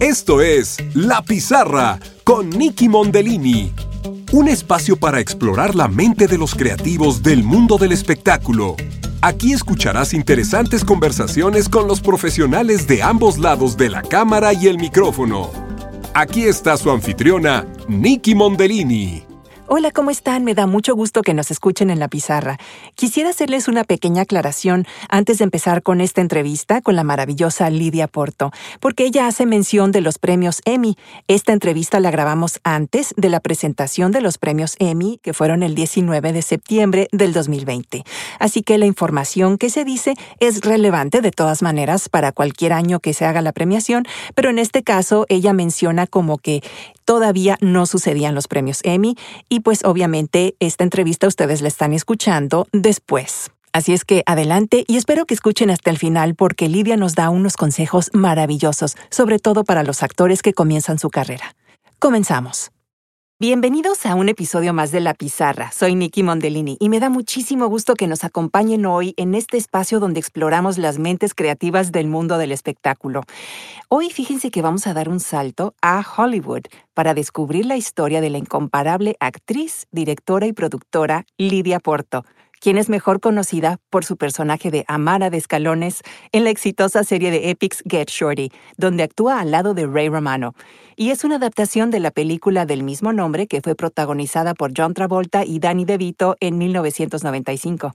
Esto es La Pizarra con Nicky Mondellini. Un espacio para explorar la mente de los creativos del mundo del espectáculo. Aquí escucharás interesantes conversaciones con los profesionales de ambos lados de la cámara y el micrófono. Aquí está su anfitriona, Nicky Mondellini. Hola, ¿cómo están? Me da mucho gusto que nos escuchen en la pizarra. Quisiera hacerles una pequeña aclaración antes de empezar con esta entrevista con la maravillosa Lidia Porto, porque ella hace mención de los premios Emmy. Esta entrevista la grabamos antes de la presentación de los premios Emmy, que fueron el 19 de septiembre del 2020. Así que la información que se dice es relevante de todas maneras para cualquier año que se haga la premiación, pero en este caso ella menciona como que todavía no sucedían los premios Emmy y pues obviamente esta entrevista ustedes la están escuchando después. Así es que adelante y espero que escuchen hasta el final porque Lidia nos da unos consejos maravillosos, sobre todo para los actores que comienzan su carrera. Comenzamos. Bienvenidos a un episodio más de La Pizarra. Soy Nikki Mondellini y me da muchísimo gusto que nos acompañen hoy en este espacio donde exploramos las mentes creativas del mundo del espectáculo. Hoy fíjense que vamos a dar un salto a Hollywood para descubrir la historia de la incomparable actriz, directora y productora Lidia Porto quien es mejor conocida por su personaje de Amara de Escalones en la exitosa serie de Epics Get Shorty, donde actúa al lado de Ray Romano y es una adaptación de la película del mismo nombre que fue protagonizada por John Travolta y Danny DeVito en 1995.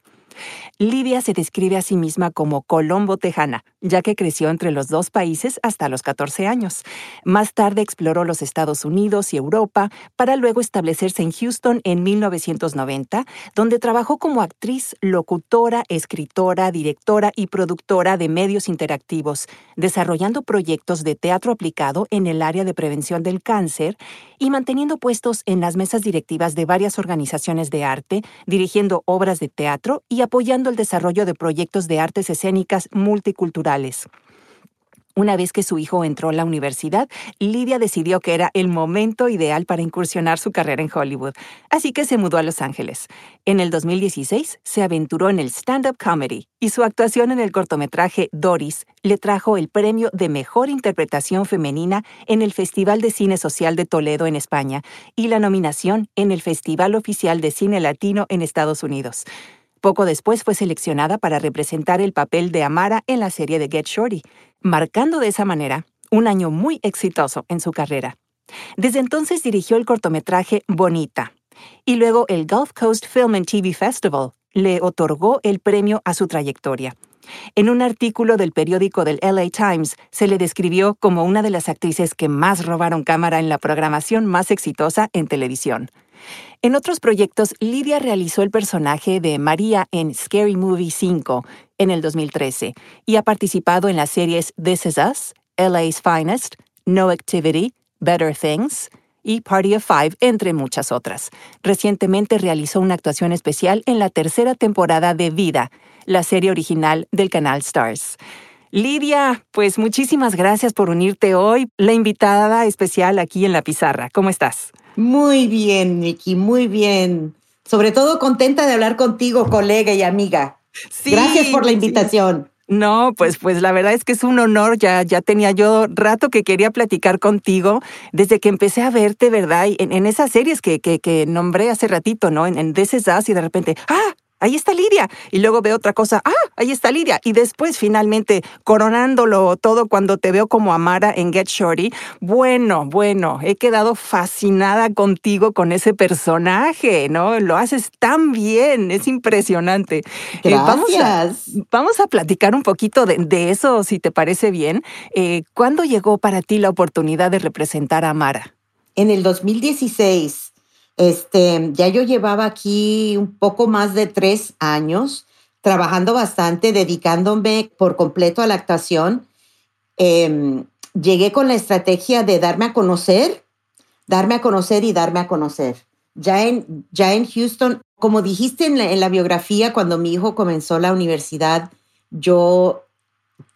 Lidia se describe a sí misma como Colombo Tejana, ya que creció entre los dos países hasta los 14 años. Más tarde exploró los Estados Unidos y Europa para luego establecerse en Houston en 1990, donde trabajó como actriz, locutora, escritora, directora y productora de medios interactivos, desarrollando proyectos de teatro aplicado en el área de prevención del cáncer y manteniendo puestos en las mesas directivas de varias organizaciones de arte, dirigiendo obras de teatro y apoyando el desarrollo de proyectos de artes escénicas multiculturales. Una vez que su hijo entró a la universidad, Lidia decidió que era el momento ideal para incursionar su carrera en Hollywood, así que se mudó a Los Ángeles. En el 2016 se aventuró en el stand-up comedy y su actuación en el cortometraje Doris le trajo el premio de Mejor Interpretación Femenina en el Festival de Cine Social de Toledo en España y la nominación en el Festival Oficial de Cine Latino en Estados Unidos. Poco después fue seleccionada para representar el papel de Amara en la serie de Get Shorty, marcando de esa manera un año muy exitoso en su carrera. Desde entonces dirigió el cortometraje Bonita y luego el Gulf Coast Film and TV Festival le otorgó el premio a su trayectoria. En un artículo del periódico del LA Times se le describió como una de las actrices que más robaron cámara en la programación más exitosa en televisión. En otros proyectos, Lidia realizó el personaje de María en Scary Movie 5 en el 2013 y ha participado en las series This Is Us, LA's Finest, No Activity, Better Things y Party of Five, entre muchas otras. Recientemente realizó una actuación especial en la tercera temporada de Vida, la serie original del canal Stars. Lidia, pues muchísimas gracias por unirte hoy, la invitada especial aquí en la pizarra. ¿Cómo estás? Muy bien, Nikki, muy bien. Sobre todo contenta de hablar contigo, colega y amiga. Gracias por la invitación. No, pues, pues la verdad es que es un honor. Ya, ya tenía yo rato que quería platicar contigo desde que empecé a verte, ¿verdad? En, en esas series que, que, que, nombré hace ratito, ¿no? En, en This Is Us y de repente, ¡ah! Ahí está Lidia. Y luego veo otra cosa, ah, ahí está Lidia. Y después finalmente coronándolo todo cuando te veo como Amara en Get Shorty. Bueno, bueno, he quedado fascinada contigo con ese personaje, ¿no? Lo haces tan bien, es impresionante. Gracias. Eh, vamos, a, vamos, a, platicar un poquito de, de eso, si te parece bien. Eh, ¿Cuándo llegó para ti la oportunidad de representar a Amara? En el 2016 este, ya yo llevaba aquí un poco más de tres años trabajando bastante, dedicándome por completo a la actuación. Eh, llegué con la estrategia de darme a conocer, darme a conocer y darme a conocer. Ya en, ya en Houston, como dijiste en la, en la biografía, cuando mi hijo comenzó la universidad, yo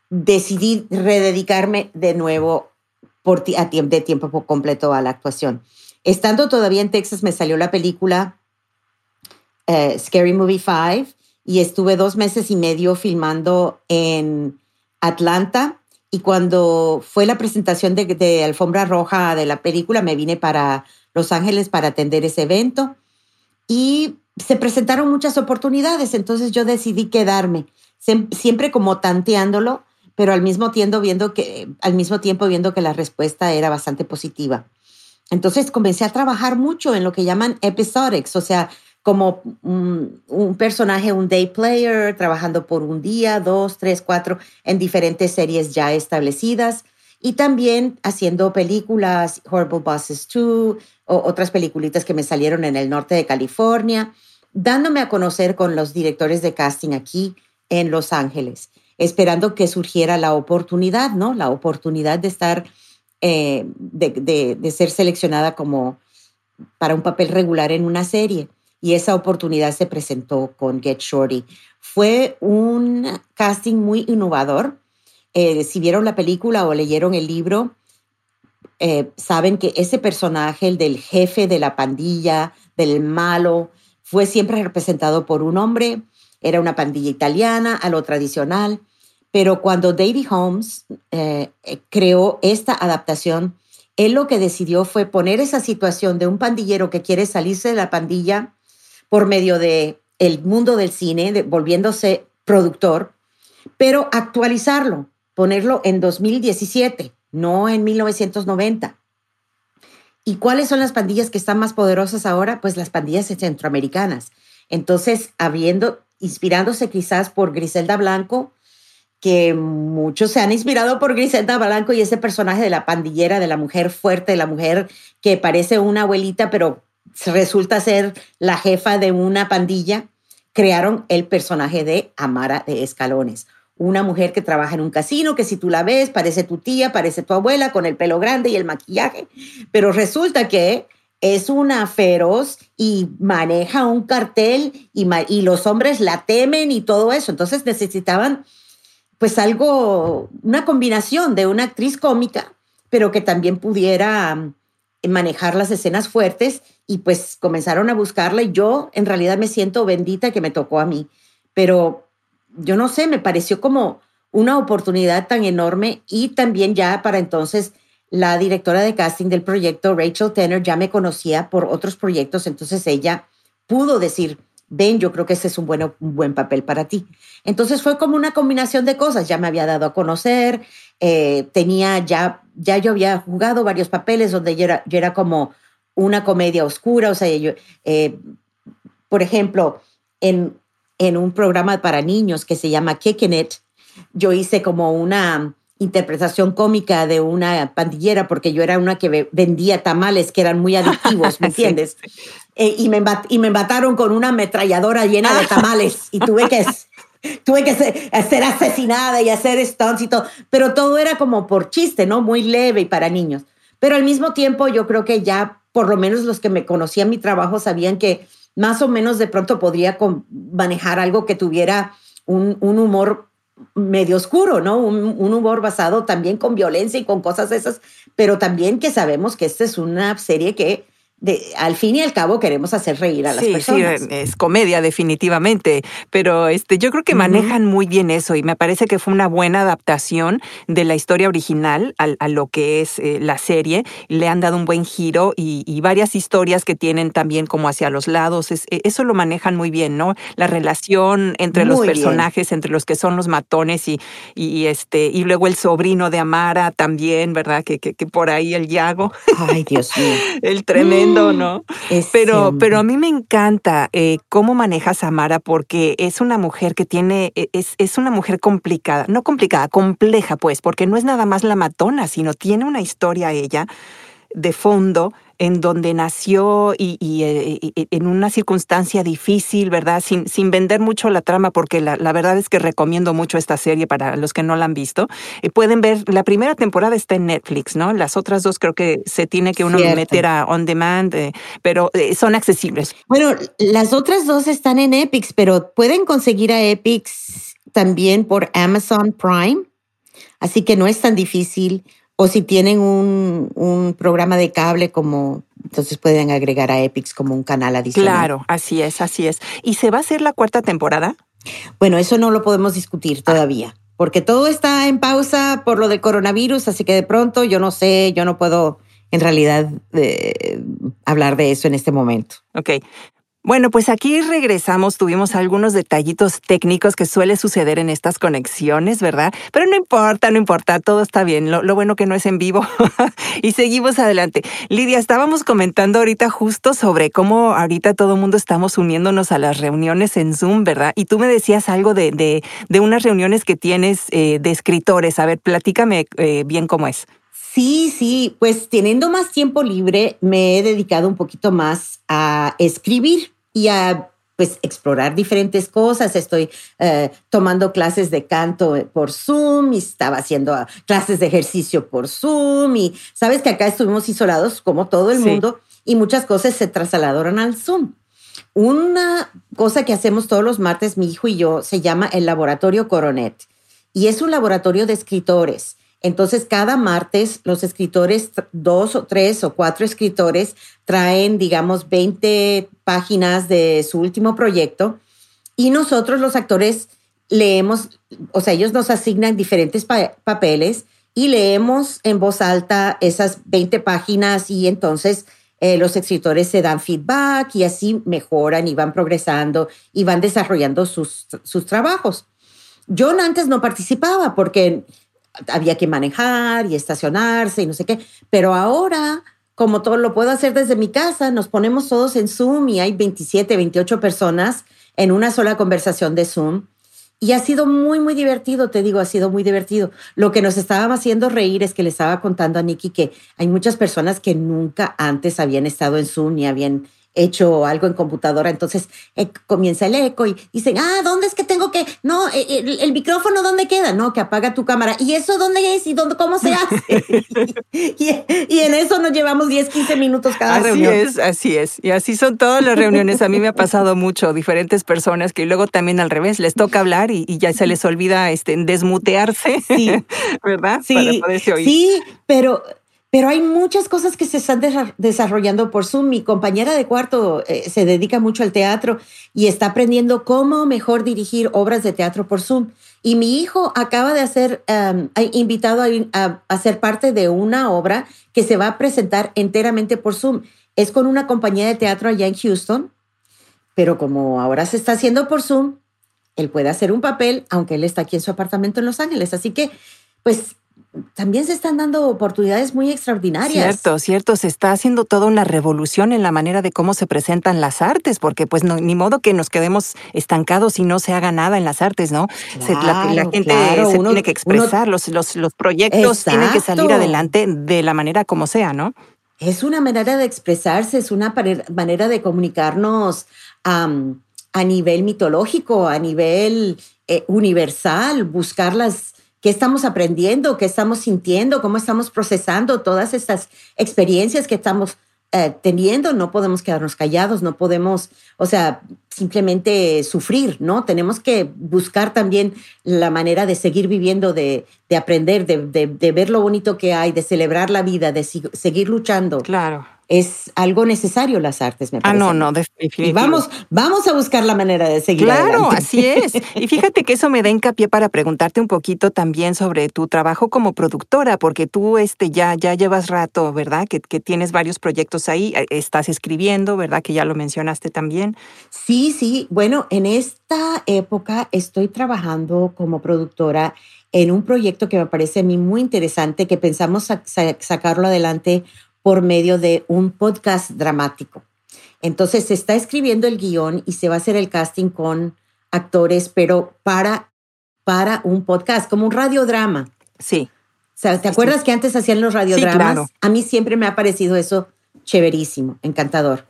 decidí rededicarme de nuevo por, a, de tiempo completo a la actuación. Estando todavía en Texas me salió la película uh, Scary Movie 5 y estuve dos meses y medio filmando en Atlanta Y cuando fue la presentación de, Alfombra Roja de la película, me vine para Los Ángeles para atender ese evento. Y se presentaron muchas oportunidades, entonces yo decidí quedarme, siempre como tanteándolo, pero al mismo tiempo viendo que, al mismo tiempo viendo que la respuesta era bastante positiva. Entonces comencé a trabajar mucho en lo que llaman episodics, o sea, como un, un, personaje, un day player, trabajando por un día, dos, tres, cuatro, en diferentes series ya establecidas. Y también haciendo películas, Horrible Bosses 2, o otras peliculitas que me salieron en el norte de California, dándome a conocer con los directores de casting aquí en Los Ángeles, esperando que surgiera la oportunidad, ¿no? La oportunidad de estar, eh, de, ser seleccionada como para un papel regular en una serie. Y esa oportunidad se presentó con Get Shorty. Fue un casting muy innovador eh, si vieron la película o leyeron el libro, eh, saben que ese personaje, el del jefe de la pandilla, del malo, fue siempre representado por un hombre, era una pandilla italiana, a lo tradicional, pero cuando David Holmes eh, creó esta adaptación, él lo que decidió fue poner esa situación de un pandillero que quiere salirse de la pandilla por medio de el mundo del cine, volviéndose productor, pero actualizarlo ponerlo en 2017, no en 1990. ¿Y cuáles son las pandillas que están más poderosas ahora? Pues las pandillas centroamericanas. Entonces, habiendo, inspirándose quizás por Griselda Blanco, que muchos se han inspirado por Griselda Blanco y ese personaje de la pandillera, de la mujer fuerte, de la mujer que parece una abuelita, pero resulta ser la jefa de una pandilla, crearon el personaje de Amara de Escalones. Una mujer que trabaja en un casino, que si tú la ves, parece tu tía, parece tu abuela, con el pelo grande y el maquillaje, pero resulta que es una feroz y maneja un cartel y, y los hombres la temen y todo eso. Entonces necesitaban pues algo, una combinación de una actriz cómica, pero que también pudiera mm, manejar las escenas fuertes y pues comenzaron a buscarla y yo en realidad me siento bendita que me tocó a mí, pero yo no sé, me pareció como una oportunidad tan enorme y también ya para entonces la directora de casting del proyecto, Rachel Tanner, ya me conocía por otros proyectos, entonces ella pudo decir, ven, yo creo que ese es un, bueno, buen papel para ti. Entonces fue como una combinación de cosas, ya me había dado a conocer, eh, tenía ya, ya yo había jugado varios papeles donde yo era, yo era como una comedia oscura, o sea, yo, eh, por ejemplo, en en un programa para niños que se llama Kicking It. Yo hice como una interpretación cómica de una pandillera porque yo era una que vendía tamales que eran muy adictivos, ¿me entiendes? Eh, y, me y me mataron con una ametralladora llena de tamales y tuve que, tuve que ser, asesinada y hacer stunts y todo, pero todo era como por chiste, ¿no? Muy leve y para niños. Pero al mismo tiempo yo creo que ya por lo menos los que me conocían mi trabajo sabían que más o menos de pronto podría manejar algo que tuviera un, humor medio oscuro, ¿no? Un, humor basado también con violencia y con cosas esas, pero también que sabemos que esta es una serie que al fin y al cabo queremos hacer reír a las personas. Sí, es comedia definitivamente, pero este, yo creo que manejan muy bien eso y me parece que fue una buena adaptación de la historia original a, lo que es eh, la serie. Le han dado un buen giro y, varias historias que tienen también como hacia los lados. E, eso lo manejan muy bien, ¿no? La relación entre los personajes, entre los que son los matones y, y, este, y luego el sobrino de Amara también, ¿verdad? Que, que, que por ahí el Yago. Ay, Dios mío. el tremendo ¿no? pero, pero a mí me encanta eh, cómo manejas a Mara porque es una mujer que tiene, e, es, es una mujer complicada, no complicada, compleja pues, porque no es nada más la matona, sino tiene una historia ella de fondo en donde nació y, eh, en una circunstancia difícil, ¿verdad? Sin, sin vender mucho la trama, porque la, verdad es que recomiendo mucho esta serie para los que no la han visto. Eh, pueden ver, la primera temporada está en Netflix, ¿no? Las otras dos creo que se tiene que uno meter a on demand, eh, pero son accesibles. Bueno, las otras dos están en Epix, pero pueden conseguir a Epix también por Amazon Prime. Así que no es tan difícil o si tienen un, un, programa de cable como, entonces pueden agregar a Epix como un canal adicional. Claro, así es, así es. ¿Y se va a hacer la cuarta temporada? Bueno, eso no lo podemos discutir todavía. porque todo está en pausa por lo del coronavirus, así que de pronto yo no sé, yo no puedo en realidad eh, hablar de eso en este momento. Ok. Bueno, pues aquí regresamos, tuvimos algunos detallitos técnicos que suele suceder en estas conexiones, ¿verdad? Pero no importa, no importa, todo está bien, lo, bueno que no es en vivo. y seguimos adelante. Lidia, estábamos comentando ahorita justo sobre cómo ahorita todo el mundo estamos uniéndonos a las reuniones en Zoom, ¿verdad? Y tú me decías algo de, de, unas reuniones que tienes eh, de escritores. A ver, platícame eh, bien cómo es. Sí, sí, pues teniendo más tiempo libre me he dedicado un poquito más a escribir y a pues explorar diferentes cosas. Estoy eh, tomando clases de canto por Zoom y estaba haciendo ah, clases de ejercicio por Zoom y sabes que acá estuvimos isolados como todo el mundo y muchas cosas se trasladaron al Zoom. Una cosa que hacemos todos los martes, mi hijo y yo, se llama el Laboratorio Coronet y es un laboratorio de escritores entonces, cada martes los escritores, dos o tres o cuatro escritores, traen, digamos, 20 páginas de su último proyecto y nosotros los actores leemos, o sea, ellos nos asignan diferentes papeles y leemos en voz alta esas 20 páginas y entonces eh, los escritores se dan feedback y así mejoran y van progresando y van desarrollando sus, sus trabajos. Yo antes no participaba porque había que manejar y estacionarse y no sé qué. Pero ahora, como todo lo puedo hacer desde mi casa, nos ponemos todos en Zoom y hay 27, 28 personas en una sola conversación de Zoom. Y ha sido muy, muy divertido, te digo, ha sido muy divertido. Lo que nos estaba haciendo reír es que le estaba contando a Nikki que hay muchas personas que nunca antes habían estado en Zoom ni habían hecho algo en computadora, entonces eh, comienza el eco y dicen, ah, ¿dónde es que tengo que? No, eh, el, micrófono, ¿dónde queda? No, que apaga tu cámara. ¿Y eso dónde es? ¿Y dónde, cómo se hace? y, en eso nos llevamos 10, 15 minutos cada reunión. Así es, así es. Y así son todas las reuniones. A mí me ha pasado mucho, diferentes personas que luego también al revés, les toca hablar y, ya se les olvida este, desmutearse, sí. ¿verdad? Sí, sí, pero pero hay muchas cosas que se están desarrollando por Zoom. Mi compañera de cuarto eh, se dedica mucho al teatro y está aprendiendo cómo mejor dirigir obras de teatro por Zoom. Y mi hijo acaba de ser invitado a, a, ser parte de una obra que se va a presentar enteramente por Zoom. Es con una compañía de teatro allá en Houston, pero como ahora se está haciendo por Zoom, él puede hacer un papel, aunque él está aquí en su apartamento en Los Ángeles. Así que, pues también se están dando oportunidades muy extraordinarias. Cierto, cierto, se está haciendo toda una revolución en la manera de cómo se presentan las artes, porque pues no, ni modo que nos quedemos estancados y no se haga nada en las artes, ¿no? la, gente se tiene que expresar, los, los, los, proyectos tienen que salir adelante de la manera como sea, ¿no? Es una manera de expresarse, es una manera de comunicarnos a nivel mitológico, a nivel eh, universal, buscar las qué estamos aprendiendo, qué estamos sintiendo, cómo estamos procesando todas estas experiencias que estamos eh, teniendo. No podemos quedarnos callados, no podemos, o sea, simplemente sufrir, ¿no? Tenemos que buscar también la manera de seguir viviendo, de, aprender, de, de, ver lo bonito que hay, de celebrar la vida, de seguir luchando. Claro es algo necesario las artes, me parece. Ah, no, no, definitivamente. Y vamos, vamos a buscar la manera de seguir Claro, así es. Y fíjate que eso me da hincapié para preguntarte un poquito también sobre tu trabajo como productora, porque tú este, ya, ya llevas rato, ¿verdad? Que, que tienes varios proyectos ahí, eh, estás escribiendo, ¿verdad? Que ya lo mencionaste también. Sí, sí. Bueno, en esta época estoy trabajando como productora en un proyecto que me parece a mí muy interesante, que pensamos sacarlo adelante por medio de un podcast dramático. Entonces se está escribiendo el guion y se va a hacer el casting con actores, pero para, para un podcast, como un radiodrama. Sí. O sea, ¿te acuerdas que antes hacían los radiodramas? A mí siempre me ha parecido eso chéverísimo, encantador.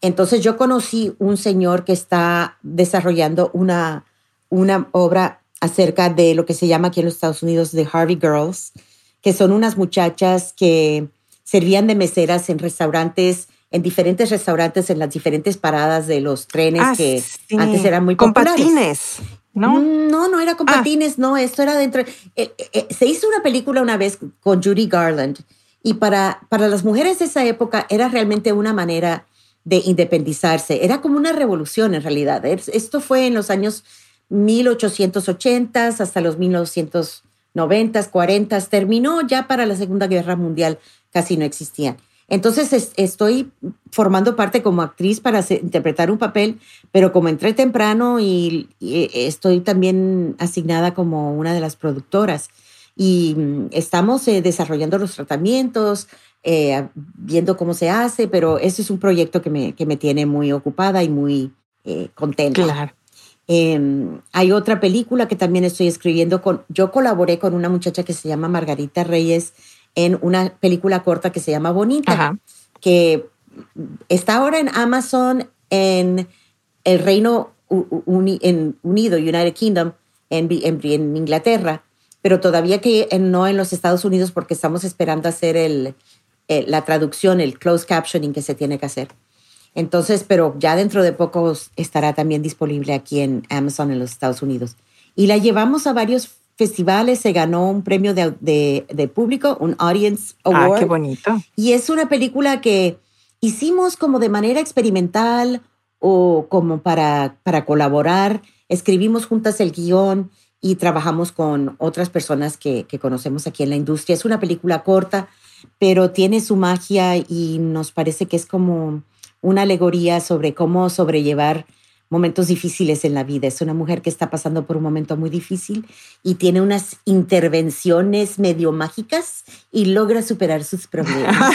Entonces yo conocí un señor que está desarrollando una, una obra acerca de lo que se llama aquí en los Estados Unidos The Harvey Girls, que son unas muchachas que servían de meseras en restaurantes, en diferentes restaurantes, en las diferentes paradas de los trenes ah, que antes eran muy con patines. ¿No? Mm, no, no era con ah. patines, no, esto era dentro. Eh, eh, eh, se hizo una película una vez con Judy Garland y para, para las mujeres de esa época era realmente una manera de independizarse, era como una revolución en realidad. Esto fue en los años 1880 hasta los 1990, 40, terminó ya para la Segunda Guerra Mundial, casi no existían. Entonces estoy formando parte como actriz para interpretar un papel, pero como entré temprano y, estoy también asignada como una de las productoras. Y mm, estamos eh, desarrollando los tratamientos, eh, viendo cómo se hace, pero ese es un proyecto que me, que me tiene muy ocupada y muy eh, contenta. Claro. Em, hay otra película que también estoy escribiendo con, yo colaboré con una muchacha que se llama Margarita Reyes en una película corta que se llama Bonita, que está ahora en Amazon en el Reino Unido, United Kingdom, en, en, Inglaterra, pero todavía que no en los Estados Unidos porque estamos esperando hacer el, la traducción, el closed captioning que se tiene que hacer. Entonces, pero ya dentro de poco estará también disponible aquí en Amazon en los Estados Unidos. Y la llevamos a varios festivales, se ganó un premio de, público, un Audience Award. Ah, qué bonito. Y es una película que hicimos como de manera experimental o como para, para colaborar. Escribimos juntas el guion y trabajamos con otras personas que, que conocemos aquí en la industria. Es una película corta, pero tiene su magia y nos parece que es como una alegoría sobre cómo sobrellevar momentos difíciles en la vida. Es una mujer que está pasando por un momento muy difícil y tiene unas intervenciones medio mágicas y logra superar sus problemas.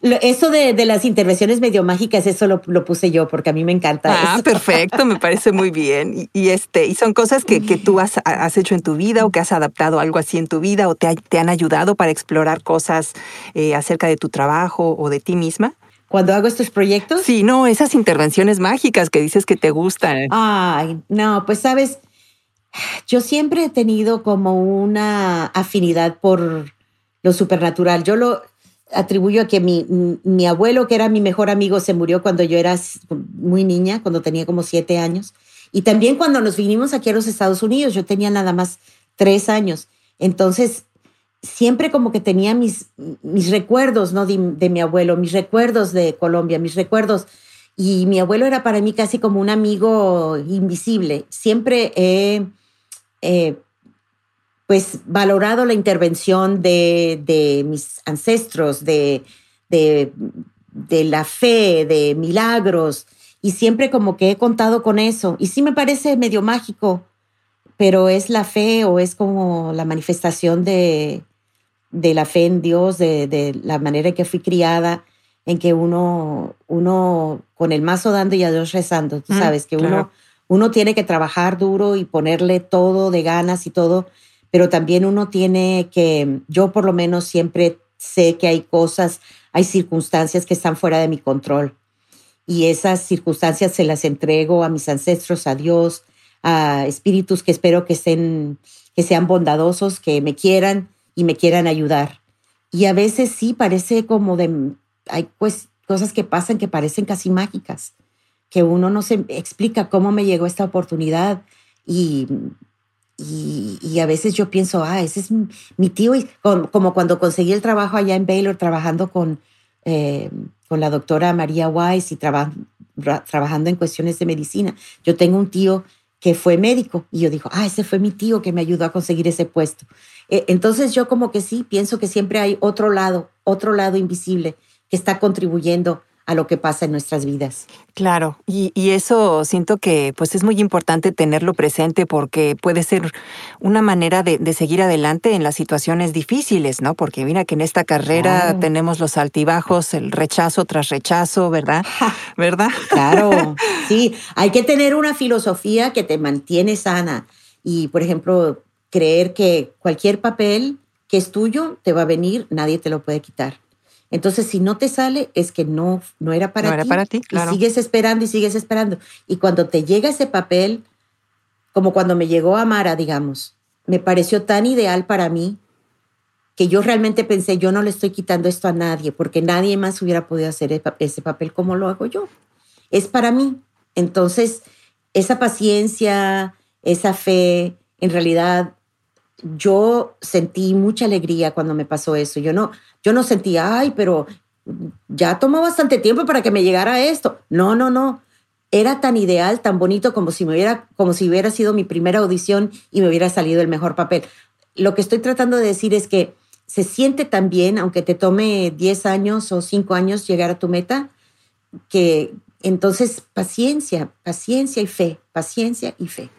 eso de, las intervenciones medio mágicas, eso lo, puse yo porque a mí me encanta. Ah, perfecto, me parece muy bien. Y, este, y son cosas que, tú has, hecho en tu vida o que has adaptado algo así en tu vida o te, te han ayudado para explorar cosas eh, acerca de tu trabajo o de ti misma cuando hago estos proyectos. Sí, no, esas intervenciones mágicas que dices que te gustan. Ay, no, pues sabes, yo siempre he tenido como una afinidad por lo supernatural. Yo lo atribuyo a que mi, mi abuelo, que era mi mejor amigo, se murió cuando yo era muy niña, cuando tenía como siete años. Y también cuando nos vinimos aquí a los Estados Unidos, yo tenía nada más tres años. Entonces, siempre como que tenía mis, mis recuerdos, ¿no? De, mi abuelo, mis recuerdos de Colombia, mis recuerdos. Y mi abuelo era para mí casi como un amigo invisible. Siempre he, pues, valorado la intervención de, mis ancestros, de, de, de la fe, de milagros. Y siempre como que he contado con eso. Y sí me parece medio mágico, pero es la fe o es como la manifestación de, de la fe en Dios, de, la manera en que fui criada, en que uno, uno con el mazo dando y a Dios rezando, tú sabes, que uno, uno tiene que trabajar duro y ponerle todo de ganas y todo, pero también uno tiene que, yo por lo menos siempre sé que hay cosas, hay circunstancias que están fuera de mi control. Y esas circunstancias se las entrego a mis ancestros, a Dios, a espíritus que espero que, estén, que sean bondadosos, que me quieran y me quieran ayudar. Y a veces sí parece como de, hay pues cosas que pasan que parecen casi mágicas, que uno no se explica cómo me llegó esta oportunidad y, y, a veces yo pienso, ah, ese es mi tío, y como, cuando conseguí el trabajo allá en Baylor trabajando con, eh, con la doctora María Weiss y trabajando en cuestiones de medicina. Yo tengo un tío que fue médico y yo digo, ah, ese fue mi tío que me ayudó a conseguir ese puesto. Eh, entonces yo como que sí, pienso que siempre hay otro lado, otro lado invisible que está contribuyendo a lo que pasa en nuestras vidas. Claro, y, eso siento que pues es muy importante tenerlo presente porque puede ser una manera de, seguir adelante en las situaciones difíciles, ¿no? Porque mira que en esta carrera tenemos los altibajos, el rechazo tras rechazo, ¿verdad? ¿Verdad? Claro, sí, hay que tener una filosofía que te mantiene sana y, por ejemplo, creer que cualquier papel que es tuyo te va a venir, nadie te lo puede quitar. Entonces, si no te sale, es que no, no era para no ti. Era para ti, claro. Y sigues esperando y sigues esperando. Y cuando te llega ese papel, como cuando me llegó a Mara, digamos, me pareció tan ideal para mí que yo realmente pensé, yo no le estoy quitando esto a nadie, porque nadie más hubiera podido hacer ese papel como lo hago yo. Es para mí. Entonces, esa paciencia, esa fe, en realidad yo sentí mucha alegría cuando me pasó eso. Yo no, yo no sentía, ay, pero ya tomó bastante tiempo para que me llegara esto. No, no, no. era tan ideal, tan bonito como si me hubiera, como si hubiera sido mi primera audición y me hubiera salido el mejor papel. Lo que estoy tratando de decir es que se siente tan bien, aunque te tome 10 años o 5 años llegar a tu meta, que entonces paciencia, paciencia y fe, paciencia y fe.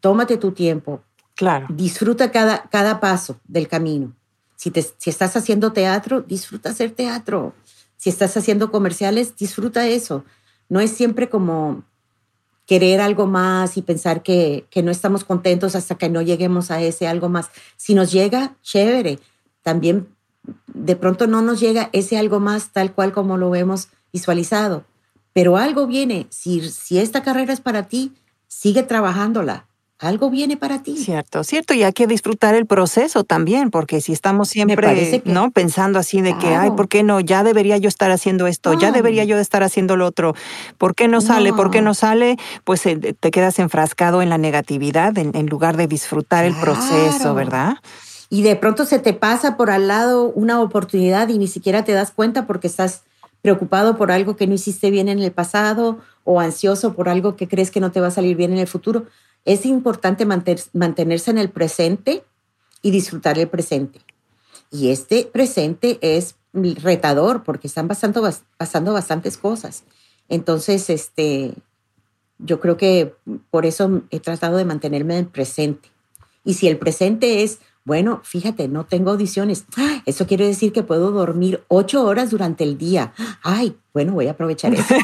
Tómate tu tiempo. Claro. Disfruta cada, cada paso del camino. Si, te, si estás haciendo teatro, disfruta hacer teatro. Si estás haciendo comerciales, disfruta eso. No es siempre como querer algo más y pensar que, que no estamos contentos hasta que no lleguemos a ese algo más. Si nos llega, chévere. También de pronto no nos llega ese algo más tal cual como lo hemos visualizado. Pero algo viene. Si, si esta carrera es para ti, sigue trabajándola algo viene para ti. Cierto, cierto, y hay que disfrutar el proceso también, porque si estamos siempre no pensando así de que, ay, ¿por qué no? Ya debería yo estar haciendo esto, ya debería yo estar haciendo lo otro. ¿Por qué no sale? ¿Por qué no sale? Pues eh, te quedas enfrascado en la negatividad en, lugar de disfrutar el proceso, ¿verdad? Y de pronto se te pasa por al lado una oportunidad y ni siquiera te das cuenta porque estás preocupado por algo que no hiciste bien en el pasado o ansioso por algo que crees que no te va a salir bien en el futuro es importante mantenerse en el presente y disfrutar el presente. Y este presente es retador porque están pasando, pasando bastantes cosas. Entonces, este, yo creo que por eso he tratado de mantenerme en el presente. Y si el presente es bueno, fíjate, no tengo audiciones. Eso quiere decir que puedo dormir ocho horas durante el día. Ay, bueno, voy a aprovechar eso.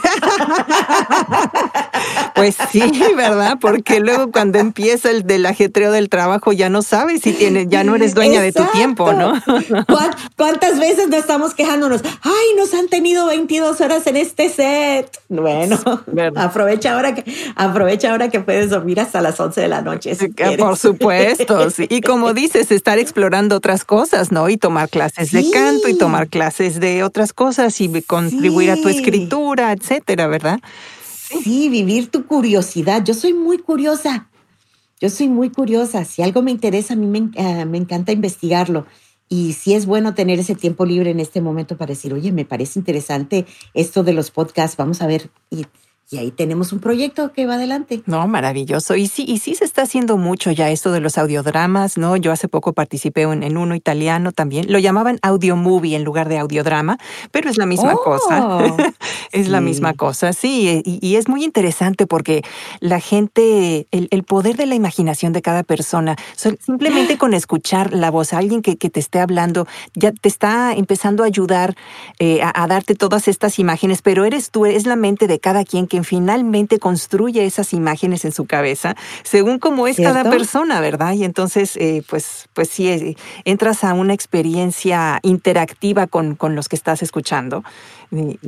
Pues sí, ¿verdad? Porque luego cuando empieza el del ajetreo del trabajo ya no sabes si tienes, ya no eres dueña de tu tiempo, ¿no? ¿Cuántas veces no estamos quejándonos? Ay, nos han tenido 22 horas en este set. Bueno, aprovecha ahora que aprovecha ahora que puedes dormir hasta las 11 de la noche. Por supuesto, sí. Y como dices, estar explorando otras cosas, ¿no? Y tomar clases de canto y tomar clases de otras cosas y contribuir a tu escritura, etcétera, ¿verdad? Sí. vivir tu curiosidad. Yo soy muy curiosa. Yo soy muy curiosa. Si algo me interesa, a mí me, eh, me encanta investigarlo. Y sí es bueno tener ese tiempo libre en este momento para decir, oye, me parece interesante esto de los podcasts, vamos a ver. Y y ahí tenemos un proyecto que va adelante. No, maravilloso. Y sí, y sí se está haciendo mucho ya esto de los audiodramas, ¿no? Yo hace poco participé en, uno italiano también. Lo llamaban audio movie en lugar de audiodrama, pero es la misma cosa. Oh, es la misma cosa, sí. Y, es muy interesante porque la gente, el, poder de la imaginación de cada persona, simplemente con escuchar la voz, alguien que, te esté hablando, ya te está empezando a ayudar eh, a, a darte todas estas imágenes, pero eres tú, es la mente de cada quien que finalmente construye esas imágenes en su cabeza, según cómo es cada persona, ¿verdad? Y entonces, eh, pues, pues sí, eh, entras a una experiencia interactiva con, con los que estás escuchando.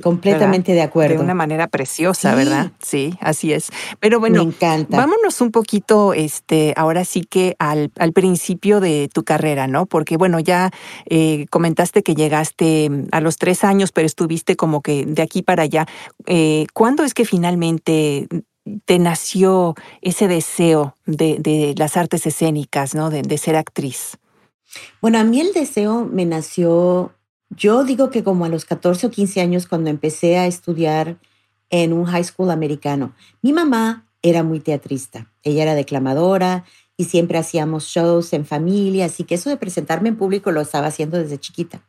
Completamente de acuerdo. De una manera preciosa, ¿verdad? Sí, así es. Pero bueno, encanta. vámonos un poquito, este, ahora sí que al, al principio de tu carrera, ¿no? Porque bueno, ya eh, comentaste que llegaste a los tres años, pero estuviste como que de aquí para allá. ¿Cuándo es que finalmente finalmente te nació ese deseo de, las artes escénicas, ¿no? De, ser actriz? Bueno, a mí el deseo me nació, yo digo que como a los 14 o 15 años cuando empecé a estudiar en un high school americano. Mi mamá era muy teatrista, ella era declamadora y siempre hacíamos shows en familia, así que eso de presentarme en público lo estaba haciendo desde chiquita.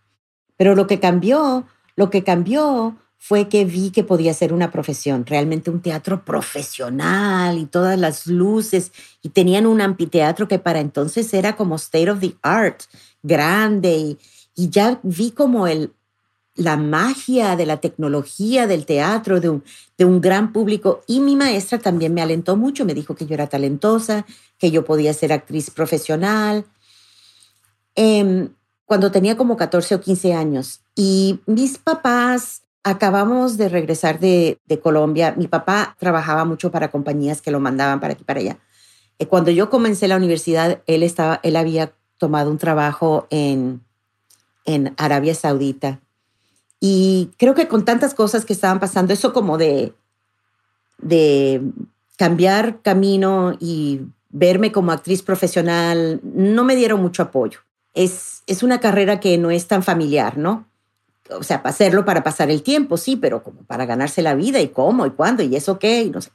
Pero lo que cambió, lo que cambió fue que vi que podía ser una profesión, realmente un teatro profesional y todas las luces, y tenían un anfiteatro que para entonces era como state of the art, grande, y, ya vi como el, la magia de la tecnología del teatro, de un, de un gran público, y mi maestra también me alentó mucho, me dijo que yo era talentosa, que yo podía ser actriz profesional. Em, cuando tenía como 14 o 15 años, y mis papás acabamos de regresar de, Colombia. Mi papá trabajaba mucho para compañías que lo mandaban para aquí para allá. Eh, cuando yo comencé la universidad, él, estaba, él había tomado un trabajo en, en Arabia Saudita. Y creo que con tantas cosas que estaban pasando, eso como de, de cambiar camino y verme como actriz profesional, no me dieron mucho apoyo. Es, es una carrera que no es tan familiar, ¿no? o sea, hacerlo para pasar el tiempo, sí, pero como para ganarse la vida y cómo y cuándo y eso qué y no sé.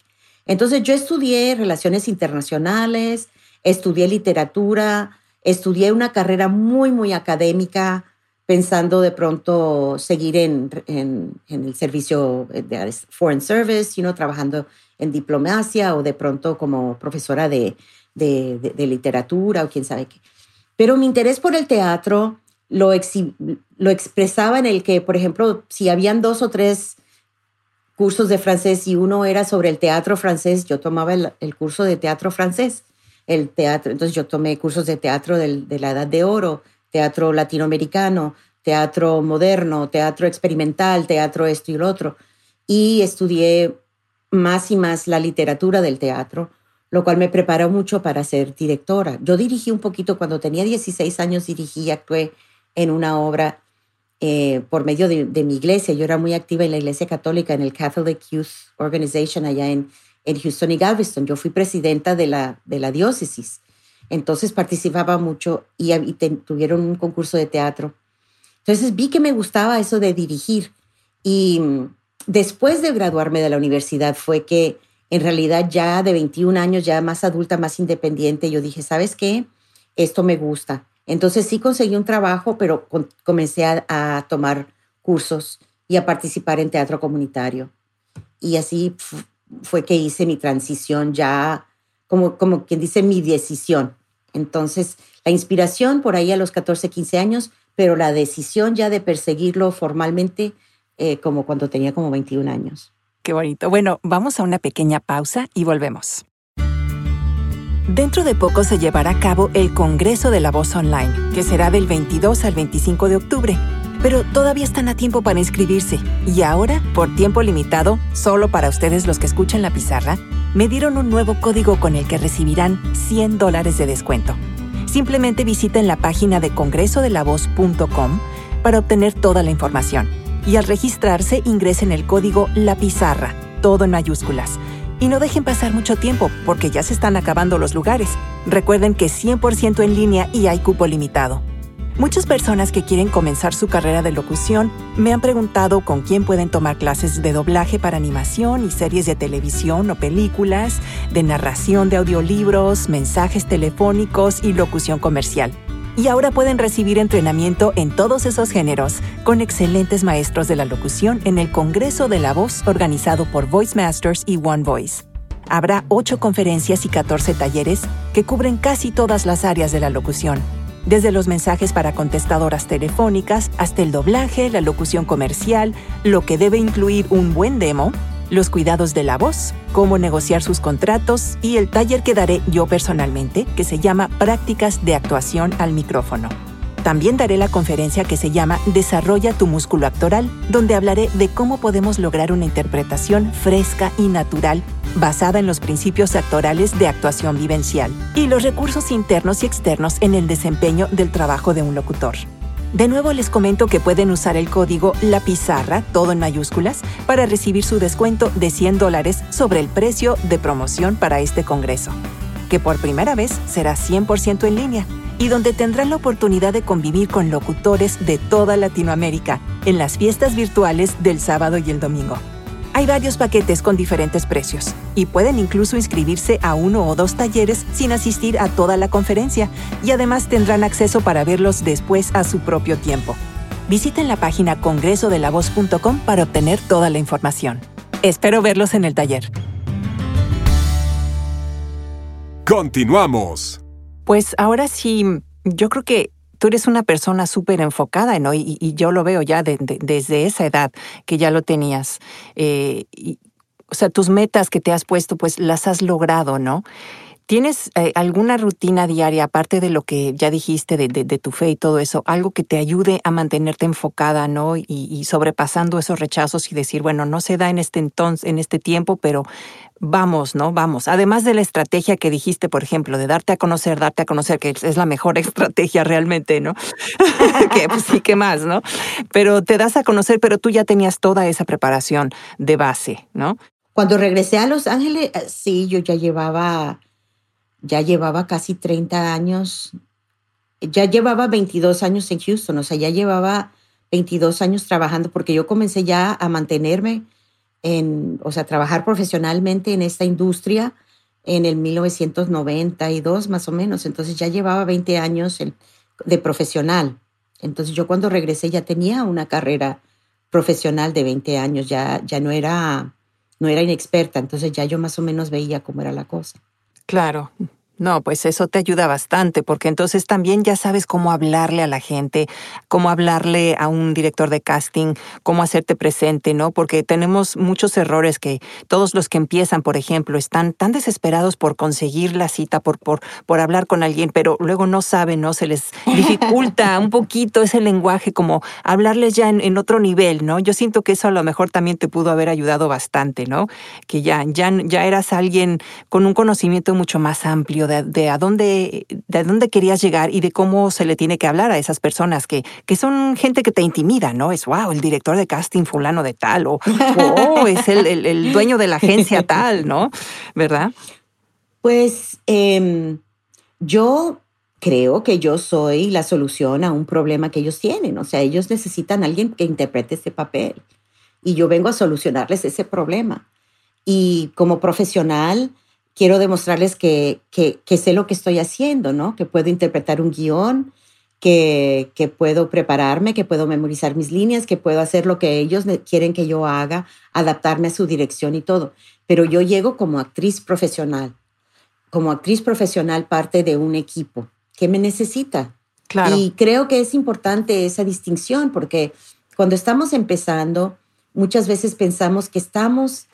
Entonces yo estudié relaciones internacionales, estudié literatura, estudié una carrera muy, muy académica, pensando de pronto seguir en, en, el servicio de Foreign Service, sino trabajando en diplomacia o de pronto como profesora de, de, literatura o quién sabe qué. Pero mi interés por el teatro lo, lo expresaba en el que, por ejemplo, si habían dos o tres cursos de francés y uno era sobre el teatro francés, yo tomaba el, el curso de teatro francés, el teatro, entonces yo tomé cursos de teatro del, de la Edad de Oro, teatro latinoamericano, teatro moderno, teatro experimental, teatro esto y lo otro, y estudié más y más la literatura del teatro, lo cual me preparó mucho para ser directora. Yo dirigí un poquito cuando tenía 16 años, dirigí y actué en una obra eh, por medio de, mi iglesia. Yo era muy activa en la iglesia católica, en el Catholic Youth Organization allá en, en Houston y Galveston. Yo fui presidenta de la, de la diócesis. Entonces participaba mucho y, tuvieron un concurso de teatro. Entonces vi que me gustaba eso de dirigir. Y mm, después de graduarme de la universidad fue que en realidad ya de 21 años, ya más adulta, más independiente, yo dije, ¿sabes qué? Esto me gusta. Entonces sí conseguí un trabajo, pero comencé a, tomar cursos y a participar en teatro comunitario. Y así fue que hice mi transición ya, como, como quien dice, mi decisión. Entonces, la inspiración por ahí a los 14, 15 años, pero la decisión ya de perseguirlo formalmente eh, como cuando tenía como 21 años. Qué bonito. Bueno, vamos a una pequeña pausa y volvemos. Dentro de poco se llevará a cabo el Congreso de la Voz Online, que será del 22 al 25 de octubre. Pero todavía están a tiempo para inscribirse. Y ahora, por tiempo limitado, solo para ustedes los que escuchan la pizarra, me dieron un nuevo código con el que recibirán 100 dólares de descuento. Simplemente visiten la página de congresodelavoz.com para obtener toda la información. Y al registrarse ingresen el código La Pizarra, todo en mayúsculas y no dejen pasar mucho tiempo porque ya se están acabando los lugares. Recuerden que 100% en línea y hay cupo limitado. Muchas personas que quieren comenzar su carrera de locución me han preguntado con quién pueden tomar clases de doblaje para animación y series de televisión o películas, de narración de audiolibros, mensajes telefónicos y locución comercial y ahora pueden recibir entrenamiento en todos esos géneros con excelentes maestros de la locución en el Congreso de la Voz organizado por Voice Masters y One Voice. Habrá ocho conferencias y 14 talleres que cubren casi todas las áreas de la locución, desde los mensajes para contestadoras telefónicas hasta el doblaje, la locución comercial, lo que debe incluir un buen demo, los cuidados de la voz, cómo negociar sus contratos y el taller que daré yo personalmente, que se llama Prácticas de actuación al micrófono. También daré la conferencia que se llama Desarrolla tu músculo actoral, donde hablaré de cómo podemos lograr una interpretación fresca y natural basada en los principios actorales de actuación vivencial y los recursos internos y externos en el desempeño del trabajo de un locutor. De nuevo les comento que pueden usar el código La Pizarra, todo en mayúsculas, para recibir su descuento de 100 dólares sobre el precio de promoción para este congreso, que por primera vez será 100% en línea y donde tendrán la oportunidad de convivir con locutores de toda Latinoamérica en las fiestas virtuales del sábado y el domingo. Hay varios paquetes con diferentes precios y pueden incluso inscribirse a uno o dos talleres sin asistir a toda la conferencia y además tendrán acceso para verlos después a su propio tiempo. Visiten la página congresodelavoz.com para obtener toda la información. Espero verlos en el taller. Continuamos. Pues ahora sí, yo creo que tú eres una persona súper enfocada, ¿no? Y, y, yo lo veo ya desde esa edad que ya lo tenías. Eh, o sea, tus metas que te has puesto, pues las has logrado, ¿no? ¿Tienes eh, alguna rutina diaria, aparte de lo que ya dijiste de, tu fe y todo eso, algo que te ayude a mantenerte enfocada, ¿no? Y, y, sobrepasando esos rechazos y decir, bueno, no se da en este entonces, en este tiempo, pero vamos, ¿no? Vamos. Además de la estrategia que dijiste, por ejemplo, de darte a conocer, darte a conocer, que es la mejor estrategia realmente, ¿no? que pues sí, ¿qué más, no? Pero te das a conocer, pero tú ya tenías toda esa preparación de base, ¿no? Cuando regresé a Los Ángeles, eh, sí, yo ya llevaba ya llevaba casi 30 años, ya llevaba 22 años en Houston, o sea, ya llevaba 22 años trabajando, porque yo comencé ya a mantenerme en, o sea, trabajar profesionalmente en esta industria en el 1992 más o menos. Entonces ya llevaba 20 años de profesional. Entonces yo cuando regresé ya tenía una carrera profesional de 20 años, ya, ya no, era, no era inexperta, entonces ya yo más o menos veía cómo era la cosa. Claro, no, pues eso te ayuda bastante, porque entonces también ya sabes cómo hablarle a la gente, cómo hablarle a un director de casting, cómo hacerte presente, ¿no? Porque tenemos muchos errores que todos los que empiezan, por ejemplo, están tan desesperados por conseguir la cita, por, por, por hablar con alguien, pero luego no saben, ¿no? Se les dificulta un poquito ese lenguaje, como hablarles ya en, otro nivel, ¿no? Yo siento que eso a lo mejor también te pudo haber ayudado bastante, ¿no? Que ya, ya, ya eras alguien con un conocimiento mucho más amplio de, a dónde, de dónde querías llegar y de cómo se le tiene que hablar a esas personas que, que son gente que te intimida, ¿no? Es, wow, el director de casting fulano de tal, o oh, es el, dueño de la agencia tal, ¿no? ¿Verdad? Pues em, yo creo que yo soy la solución a un problema que ellos tienen. O sea, ellos necesitan a alguien que interprete ese papel y yo vengo a solucionarles ese problema. Y como profesional, quiero demostrarles que, que, sé lo que estoy haciendo, ¿no? Que puedo interpretar un guion, que, que, puedo prepararme, que puedo memorizar mis líneas, que puedo hacer lo que ellos quieren que yo haga, adaptarme a su dirección y todo. Pero yo llego como actriz profesional, como actriz profesional parte de un equipo que me necesita. Claro. Y creo que es importante esa distinción porque cuando estamos empezando, muchas veces pensamos que estamos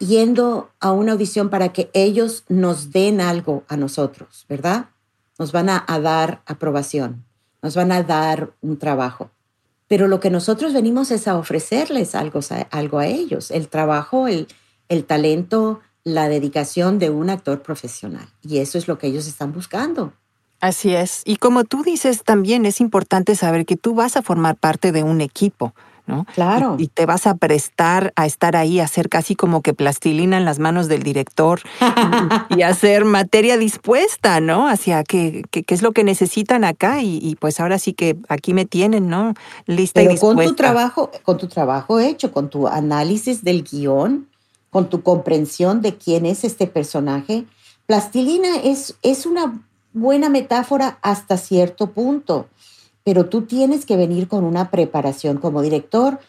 yendo a una audición para que ellos nos den algo a nosotros, ¿verdad? Nos van a, dar aprobación, nos van a dar un trabajo. Pero lo que nosotros venimos es a ofrecerles algo, algo a ellos, el trabajo, el, el talento, la dedicación de un actor profesional. Y eso es lo que ellos están buscando. Así es. Y como tú dices, también es importante saber que tú vas a formar parte de un equipo. Claro. Y, te vas a prestar a estar ahí, a hacer casi como que plastilina en las manos del director y, hacer materia dispuesta, ¿no? Hacia qué es lo que necesitan acá y, pues ahora sí que aquí me tienen, ¿no? Lista y dispuesta. con tu trabajo, con tu trabajo hecho, con tu análisis del guion, con tu comprensión de quién es este personaje, plastilina es, es una buena metáfora hasta cierto punto pero tú tienes que venir con una preparación como director.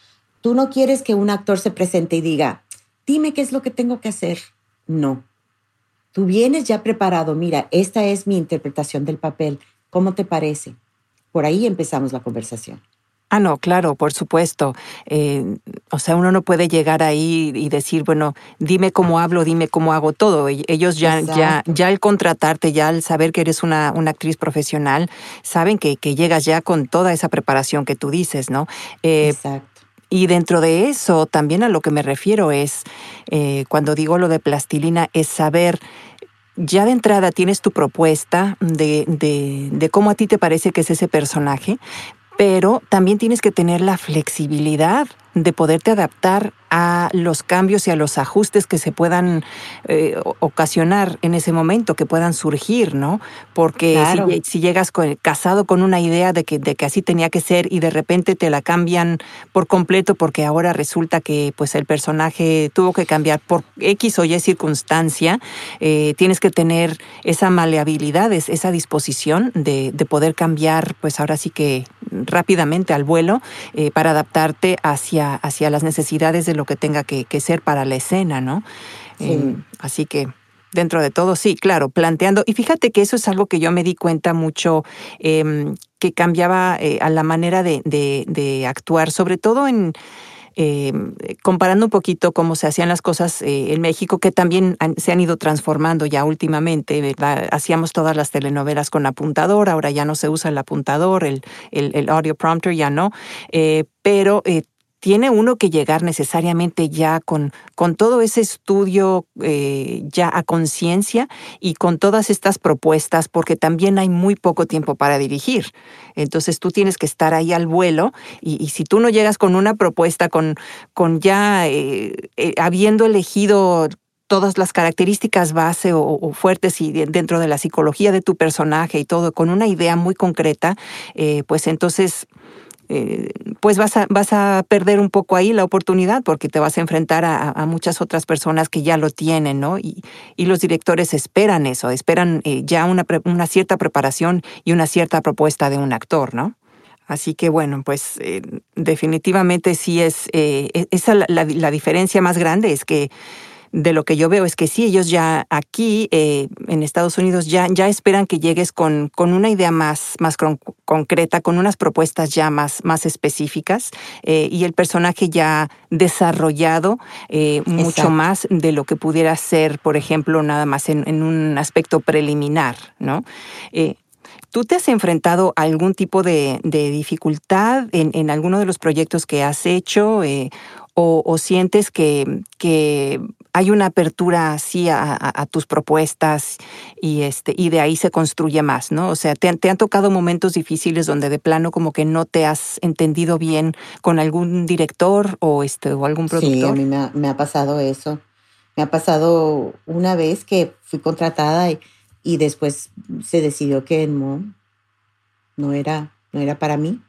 Tú no quieres que un actor se presente y diga, dime qué es lo que tengo que hacer. No. Tú vienes ya preparado, mira, esta es mi interpretación del papel. ¿Cómo te parece? Por ahí empezamos la conversación. Ah, no, claro, por supuesto. Eh, o sea, uno no puede llegar ahí y decir, bueno, dime cómo hablo, dime cómo hago todo. Ellos ya, ya, ya al contratarte, ya al saber que eres una, una actriz profesional, saben que, que, llegas ya con toda esa preparación que tú dices, ¿no? Eh, Exacto. Y dentro de eso, también a lo que me refiero es, eh, cuando digo lo de plastilina, es saber ya de entrada tienes tu propuesta de, de, de, cómo a ti te parece que es ese personaje, pero también tienes que tener la flexibilidad de poderte adaptar a los cambios y a los ajustes que se puedan eh, ocasionar en ese momento, que puedan surgir, ¿no? Porque si, llegas casado con una idea de que, de que así tenía que ser y de repente te la cambian por completo porque ahora resulta que pues el personaje tuvo que cambiar por X o Y circunstancia, eh, tienes que tener esa maleabilidad, esa disposición de, de, poder cambiar, pues ahora sí que rápidamente al vuelo eh, para adaptarte hacia, hacia las necesidades de lo que tenga que, ser para la escena, ¿no? Eh, así que dentro de todo, sí, claro, planteando. Y fíjate que eso es algo que yo me di cuenta mucho em, que cambiaba eh, a la manera de, de, actuar, sobre todo en. Em, comparando un poquito cómo se hacían las cosas en México, que también se han ido transformando ya últimamente, Hacíamos todas las telenovelas con apuntador, ahora ya no se usa el apuntador, el, el, el audio prompter ya no, eh, pero tiene uno que llegar necesariamente ya con, con todo ese estudio eh, ya a conciencia y con todas estas propuestas, porque también hay muy poco tiempo para dirigir. Entonces tú tienes que estar ahí al vuelo y, si tú no llegas con una propuesta, con, con ya eh, eh, habiendo elegido todas las características base o, fuertes y dentro de la psicología de tu personaje y todo con una idea muy concreta, pues entonces eh, pues vas a, vas a perder un poco ahí la oportunidad porque te vas a enfrentar a, muchas otras personas que ya lo tienen, ¿no? Y, los directores esperan eso, esperan eh, ya una, una cierta preparación y una cierta propuesta de un actor, ¿no? Así que bueno, pues eh, definitivamente sí es, e-, esa la diferencia más grande es que de lo que yo veo es que sí, ellos ya aquí eh, en Estados Unidos ya, ya esperan que llegues con, con una idea más, más concreta, con unas propuestas ya más, más específicas eh, y el personaje ya desarrollado eh, mucho más de lo que pudiera ser, por ejemplo, nada más en, un aspecto preliminar, ¿no? ¿Tú te has enfrentado a algún tipo de, dificultad en, en, alguno de los proyectos que has hecho o, sientes que, que hay una apertura así a, tus propuestas y, este, y de ahí se construye más, ¿no? O sea, te, han tocado momentos difíciles donde de plano como que no te has entendido bien con algún director o, este, o algún productor. Sí, a mí me ha, pasado eso. Me ha pasado una vez que fui contratada y, y después se decidió que no, no era, no era para mí.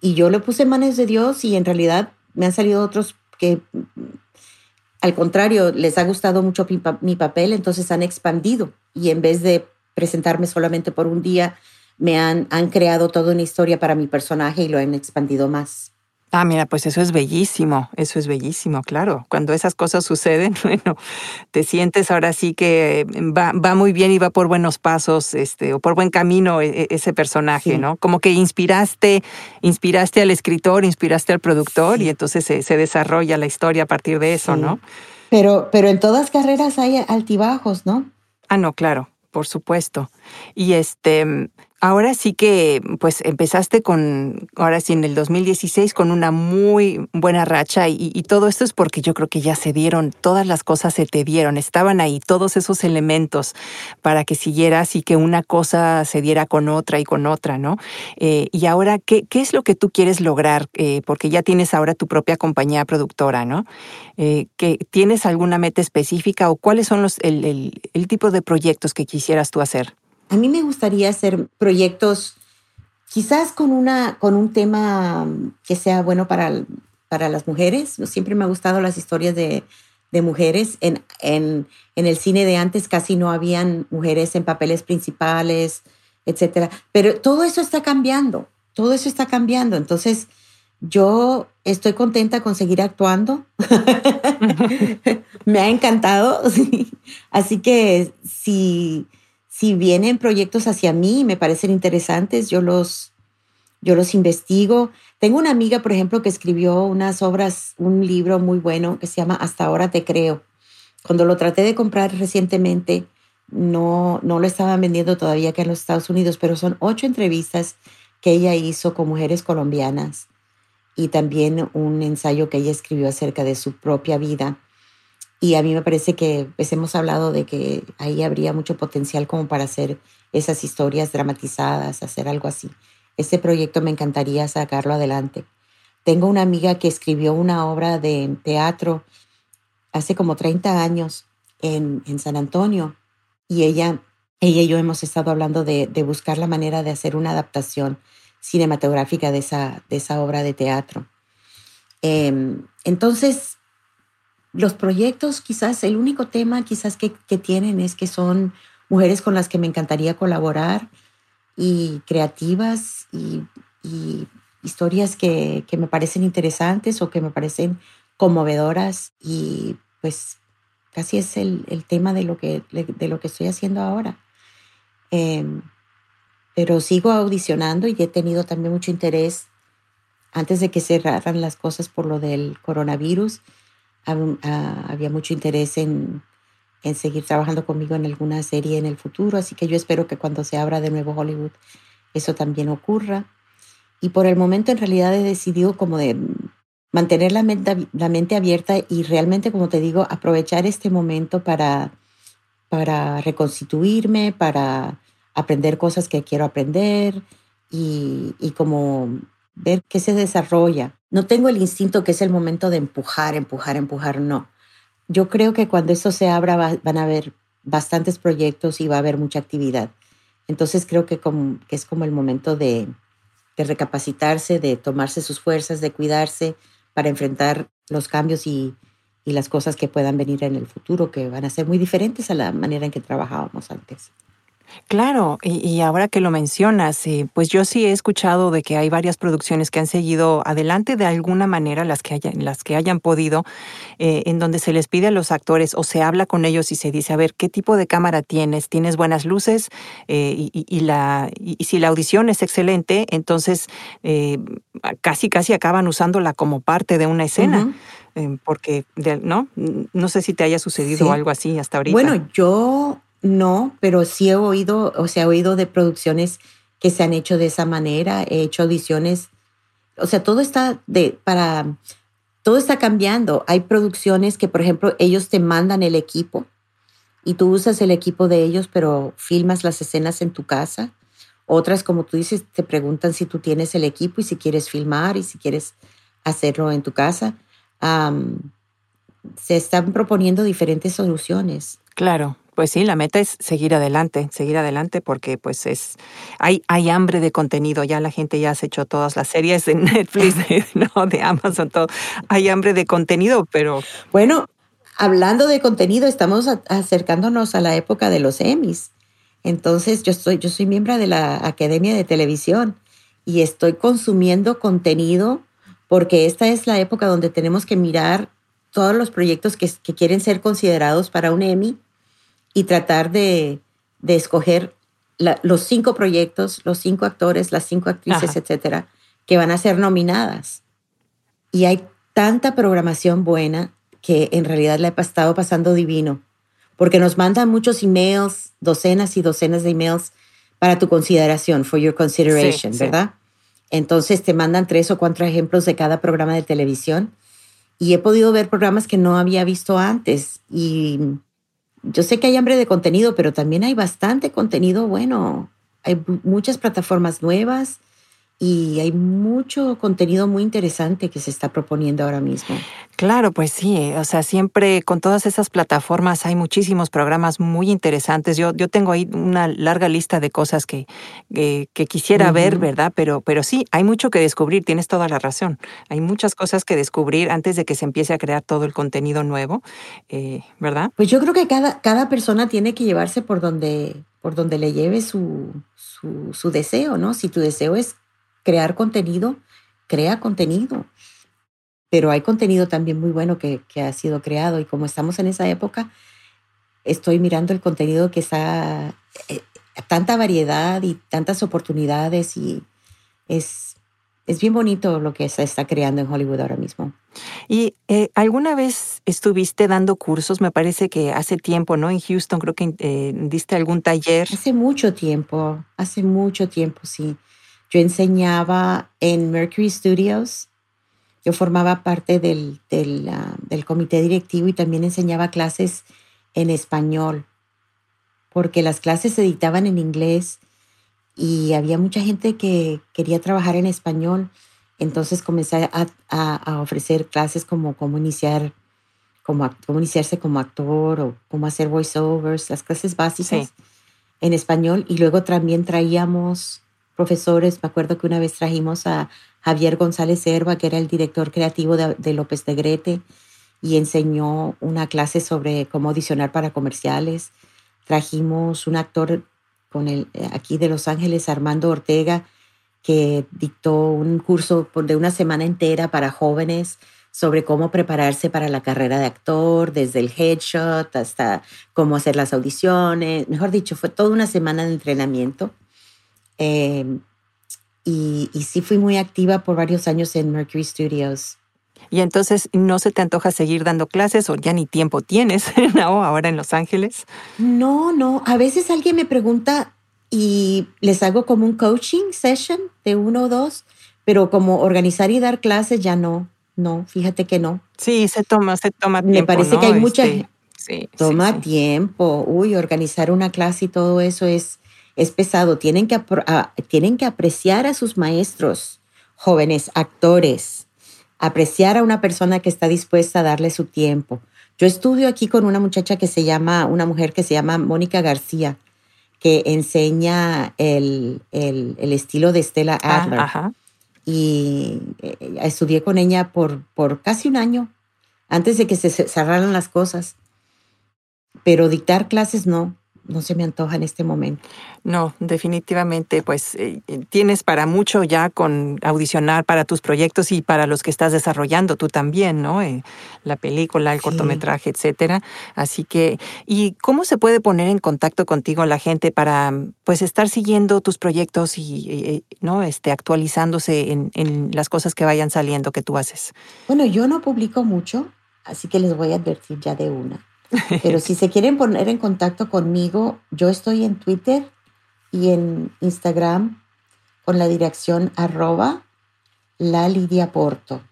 Y yo le puse manos de Dios y en realidad me han salido otros que al contrario, les ha gustado mucho mi, papel, entonces han expandido y en vez de presentarme solamente por un día, me han, han creado toda una historia para mi personaje y lo han expandido más. Ah, mira, pues eso es bellísimo, eso es bellísimo, claro. Cuando esas cosas suceden, bueno, te sientes ahora sí que va, va muy bien y va por buenos pasos, este, o por buen camino e, e, ese personaje, ¿no? Como que inspiraste, inspiraste al escritor, inspiraste al productor y entonces se, se, desarrolla la historia a partir de eso, ¿no? Pero, pero en todas carreras hay altibajos, ¿no? Ah, no, claro, por supuesto. Y este, Ahora sí que, pues empezaste con, ahora sí en el 2016 con una muy buena racha y, todo esto es porque yo creo que ya se dieron, todas las cosas se te dieron, estaban ahí todos esos elementos para que siguieras y que una cosa se diera con otra y con otra, ¿no? Eh, y ahora, ¿qué, ¿qué, es lo que tú quieres lograr? Eh, porque ya tienes ahora tu propia compañía productora, ¿no? Eh, ¿Tienes alguna meta específica o cuáles son los, el, el tipo de proyectos que quisieras tú hacer? A mí me gustaría hacer proyectos quizás con, una, con un tema que sea bueno para, para las mujeres. Siempre me han gustado las historias de, mujeres. En, en, el cine de antes casi no habían mujeres en papeles principales, etc. Pero todo eso está cambiando, todo eso está cambiando. Entonces, yo estoy contenta con seguir actuando. me ha encantado. Así que si si vienen proyectos hacia mí y me parecen interesantes, yo los, yo los investigo. Tengo una amiga, por ejemplo, que escribió unas obras, un libro muy bueno que se llama Hasta ahora te creo. Cuando lo traté de comprar recientemente, no, no lo estaban vendiendo todavía acá en los Estados Unidos, pero son ocho entrevistas que ella hizo con mujeres colombianas y también un ensayo que ella escribió acerca de su propia vida y a mí me parece que pues, hemos hablado de que ahí habría mucho potencial como para hacer esas historias dramatizadas, hacer algo así. Este proyecto me encantaría sacarlo adelante. Tengo una amiga que escribió una obra de teatro hace como 30 años en, en San Antonio y ella, ella y yo hemos estado hablando de, de, buscar la manera de hacer una adaptación cinematográfica de esa, de esa obra de teatro. Eh, entonces, los proyectos, quizás el único tema quizás que, tienen es que son mujeres con las que me encantaría colaborar y creativas y, historias que, me parecen interesantes o que me parecen conmovedoras y pues casi es el, tema de lo, que, de lo que estoy haciendo ahora. Em, pero sigo audicionando y he tenido también mucho interés antes de que cerraran las cosas por lo del coronavirus había mucho interés en, en seguir trabajando conmigo en alguna serie en el futuro, así que yo espero que cuando se abra de nuevo Hollywood eso también ocurra. Y por el momento en realidad he decidido como de mantener la mente, abierta y realmente, como te digo, aprovechar este momento para, para reconstituirme, para aprender cosas que quiero aprender y como ver qué se desarrolla. No tengo el instinto que es el momento de empujar, empujar, empujar, no. Yo creo que cuando esto se abra van a haber bastantes proyectos y va a haber mucha actividad. Entonces creo que, que es como el momento de, de recapacitarse, de tomarse sus fuerzas, de cuidarse para enfrentar los cambios y, y las cosas que puedan venir en el futuro, que van a ser muy diferentes a la manera en que trabajábamos antes. Claro, y, ahora que lo mencionas, eh, pues yo sí he escuchado de que hay varias producciones que han seguido adelante de alguna manera, las que hayan, las que hayan podido, eh, en donde se les pide a los actores o se habla con ellos y se dice, a ver, ¿qué tipo de cámara tienes? ¿Tienes buenas luces? Eh, y, la, y, si la audición es excelente, entonces casi, casi acaban usándola como parte de una escena. porque, ¿no? No sé si te haya sucedido algo así hasta ahorita. Bueno, yo no, pero sí he oído, o sea, he oído de producciones que se han hecho de esa manera, he hecho audiciones, o sea, todo está de, para, todo está cambiando. Hay producciones que, por ejemplo, ellos te mandan el equipo y tú usas el equipo de ellos, pero filmas las escenas en tu casa. Otras, como tú dices, te preguntan si tú tienes el equipo y si quieres filmar y si quieres hacerlo en tu casa. se están proponiendo diferentes soluciones. Claro, pues sí, la meta es seguir adelante, seguir adelante porque pues es hay hay hambre de contenido, ya la gente ya has hecho todas las series de Netflix, de, no, de Amazon, todo. Hay hambre de contenido, pero bueno, hablando de contenido, estamos acercándonos a la época de los Emmys. Entonces, yo soy yo soy miembro de la Academia de Televisión y estoy consumiendo contenido porque esta es la época donde tenemos que mirar todos los proyectos que, que quieren ser considerados para un Emmy y tratar de, escoger los cinco proyectos, los cinco actores, las cinco actrices, etcétera, que van a ser nominadas. Y hay tanta programación buena que en realidad la he estado pasando divino, porque nos mandan muchos emails, docenas y docenas de emails para tu consideración, for your consideration, ¿verdad? Entonces te mandan tres o cuatro ejemplos de cada programa de televisión y he podido ver programas que no había visto antes y yo sé que hay hambre de contenido, pero también hay bastante contenido bueno. Hay muchas plataformas nuevas y hay mucho contenido muy interesante que se está proponiendo ahora mismo. Claro, pues sí, o sea, siempre con todas esas plataformas hay muchísimos programas muy interesantes. Yo, yo tengo ahí una larga lista de cosas que, que, quisiera ver, ¿verdad? Pero, pero sí, hay mucho que descubrir, tienes toda la razón. Hay muchas cosas que descubrir antes de que se empiece a crear todo el contenido nuevo, eh, ¿verdad? Pues yo creo que cada, cada persona tiene que llevarse por donde, por donde le lleve su, su, su deseo, ¿no? Si tu deseo es crear contenido, crea contenido. Pero hay contenido también muy bueno que, ha sido creado y como estamos en esa época, estoy mirando el contenido que está, eh, tanta variedad y tantas oportunidades y es, es bien bonito lo que se está creando en Hollywood ahora mismo. ¿Y eh, alguna vez estuviste dando cursos? Me parece que hace tiempo, ¿no? En Houston creo que eh, diste algún taller. Hace mucho tiempo, hace mucho tiempo, sí. Yo enseñaba en Mercury Studios, yo formaba parte del, ah, del, comité directivo y también enseñaba clases en español, porque las clases se dictaban en inglés y había mucha gente que quería trabajar en español. Entonces comencé a, ofrecer clases como cómo iniciar, como, cómo iniciarse como actor o cómo hacer voiceovers, las clases básicas en español. Y luego también traíamos profesores. Me acuerdo que una vez trajimos a Javier González Herba, que era el director creativo de, López de Grete, y enseñó una clase sobre cómo audicionar para comerciales. Trajimos un actor con el, aquí de Los Ángeles, Armando Ortega, que dictó un curso de una semana entera para jóvenes sobre cómo prepararse para la carrera de actor, desde el headshot hasta cómo hacer las audiciones. Mejor dicho, fue toda una semana de entrenamiento. Em, y, sí fui muy activa por varios años en Mercury Studios. Y entonces, ¿no se te antoja seguir dando clases o ya ni tiempo tienes, ¿no? Ahora en Los Ángeles. No, no. A veces alguien me pregunta y les hago como un coaching session de uno o dos, pero como organizar y dar clases ya no. No, fíjate que no. Sí, se toma, se toma tiempo. Me parece que hay mucha. Este, sí, toma tiempo. Uy, organizar una clase y todo eso es es pesado. Tienen que, tienen que apreciar a sus maestros, jóvenes actores, apreciar a una persona que está dispuesta a darle su tiempo. Yo estudio aquí con una muchacha que se llama, una mujer que se llama Mónica García, que enseña el, estilo de Stella ah, Adler. Y eh, estudié con ella por, por casi un año, antes de que se cerraran las cosas. Pero dictar clases no no se me antoja en este momento. No, definitivamente, pues eh, tienes para mucho ya con audicionar para tus proyectos y para los que estás desarrollando tú también, ¿no? Eh, la película, el cortometraje, etcétera. Así que, ¿y cómo se puede poner en contacto contigo la gente para, pues, estar siguiendo tus proyectos y, no, este, actualizándose en, en las cosas que vayan saliendo que tú haces? Bueno, yo no publico mucho, así que les voy a advertir ya de una. Pero si se quieren poner en contacto conmigo, yo estoy en Twitter y en Instagram con la dirección arroba la Lidia Porto.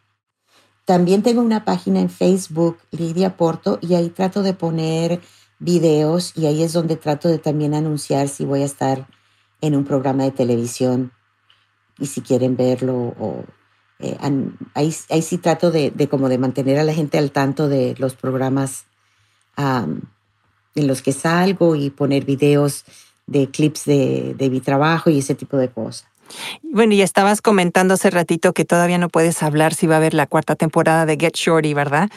También tengo una página en Facebook, Lidia Porto, y ahí trato de poner videos y ahí es donde trato de también anunciar si voy a estar en un programa de televisión y si quieren verlo o eh, ahí, sí trato de, de, como de mantener a la gente al tanto de los programas en los que salgo y poner videos de clips de, de mi trabajo y ese tipo de cosas. Bueno, y estabas comentando hace ratito que todavía no puedes hablar si va a haber la cuarta temporada de Get Shorty, ¿verdad?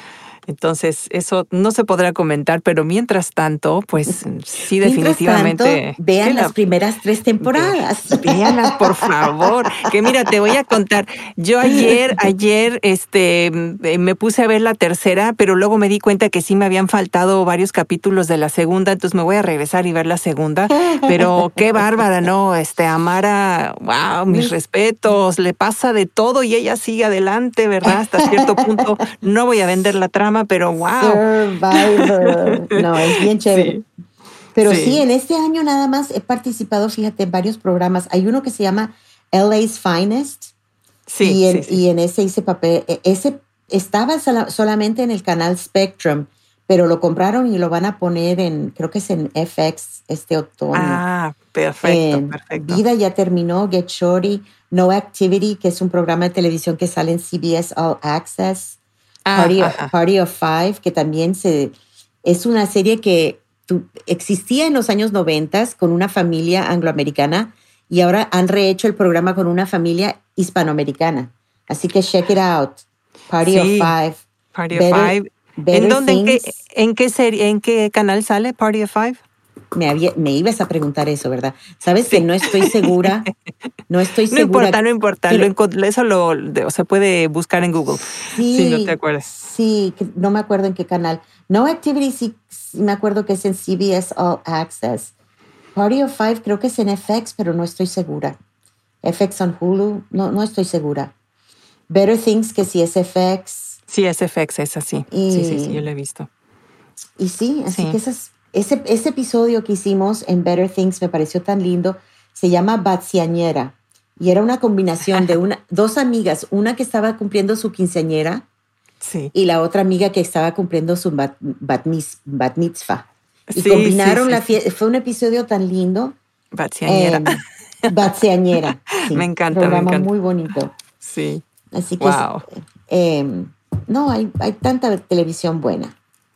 Entonces, eso no se podrá comentar, pero mientras tanto, pues sí, definitivamente. vean las primeras tres temporadas. Veanlas, por favor. Que mira, te voy a contar. Yo ayer, ayer, este, me puse a ver la tercera, pero luego me di cuenta que sí me habían faltado varios capítulos de la segunda, entonces me voy a regresar y ver la segunda. Pero qué bárbara, ¿no? Este, Amara, wow, mis respetos, le pasa de todo y ella sigue adelante, ¿verdad? Hasta cierto punto. No voy a vender la trama pero wow. Survivor. No, es bien chévere. Pero sí. en este año nada más he participado, fíjate, en varios programas. Hay uno que se llama LA's Finest. Sí. Y en, y en ese hice papel. E, ese estaba solamente en el canal Spectrum, pero lo compraron y lo van a poner en, creo que es en FX este otoño. Ah, perfecto, perfecto. Vida ya terminó, Get Shorty, No Activity, que es un programa de televisión que sale en CBS All Access. Ah, Party, of, Five, que también se, es una serie que existía en los años 90 con una familia angloamericana y ahora han rehecho el programa con una familia hispanoamericana. Así que check it out. Party of Five. Party of Five. ¿En dónde, en qué, en qué serie, en qué canal sale Party of Five? Me, me ibas a preguntar eso, ¿verdad? Sabes que no estoy segura. No estoy segura. No importa, no importa. eso lo, se puede buscar en Google. Sí, si no te acuerdas. Sí, no me acuerdo en qué canal. No Activity sí, me acuerdo que es en CBS All Access. Party of Five creo que es en FX, pero no estoy segura. FX on Hulu, no, no estoy segura. Better Things que sí es FX. Sí, es FX, es así. sí, sí, sí, yo lo he visto. Y sí, así que esas ese, ese episodio que hicimos en Better Things me pareció tan lindo. Se llama Batsiañera y era una combinación de una, dos amigas, una que estaba cumpliendo su quinceañera sí. y la otra amiga que estaba cumpliendo su bat, mitzvah. Y combinaron la fiesta. Fue un episodio tan lindo. Batsiañera. Eh, me encanta. Un programa muy bonito. Sí. Así que. Em, no, hay, hay tanta televisión buena.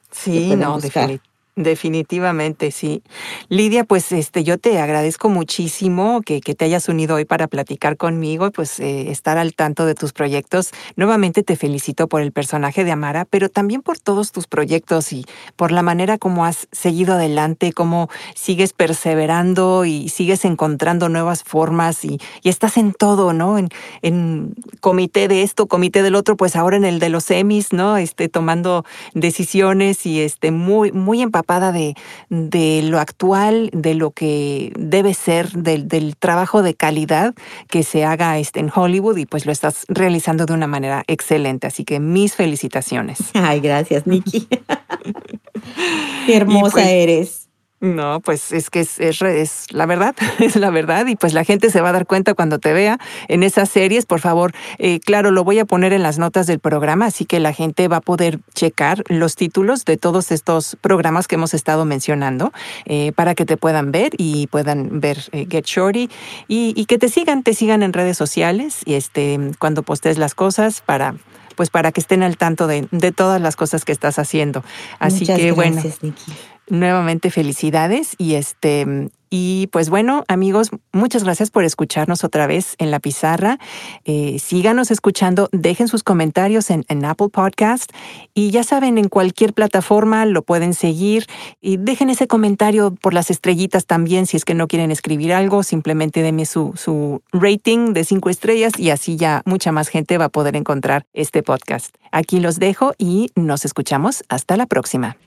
Sí, no, definitivamente. Definitivamente, sí. Lidia, pues este, yo te agradezco muchísimo que, que te hayas unido hoy para platicar conmigo pues eh, estar al tanto de tus proyectos. Nuevamente te felicito por el personaje de Amara, pero también por todos tus proyectos y por la manera como has seguido adelante, cómo sigues perseverando y sigues encontrando nuevas formas y, estás en todo, ¿no? En, en comité de esto, comité del otro, pues ahora en el de los semis, ¿no? Este, tomando decisiones y este, muy, muy empapada de, de lo actual, de lo que debe ser, del, del trabajo de calidad que se haga este, en Hollywood y pues lo estás realizando de una manera excelente. Así que mis felicitaciones. Ay, gracias, Nikki. Qué hermosa pues, eres. No, pues es que es, es, la verdad, es la verdad y pues la gente se va a dar cuenta cuando te vea en esas series. Por favor, eh, claro, lo voy a poner en las notas del programa, así que la gente va a poder checar los títulos de todos estos programas que hemos estado mencionando eh, para que te puedan ver y puedan ver eh, Get Shorty y, y, que te sigan, te sigan en redes sociales y este cuando postes las cosas para pues para que estén al tanto de, de todas las cosas que estás haciendo. Así Muchas que gracias, bueno. Nuevamente felicidades y este y pues bueno, amigos, muchas gracias por escucharnos otra vez en la pizarra. Eh, síganos escuchando, dejen sus comentarios en, en, Apple Podcast y ya saben, en cualquier plataforma lo pueden seguir y dejen ese comentario por las estrellitas también si es que no quieren escribir algo, simplemente denme su, su rating de cinco estrellas y así ya mucha más gente va a poder encontrar este podcast. Aquí los dejo y nos escuchamos hasta la próxima.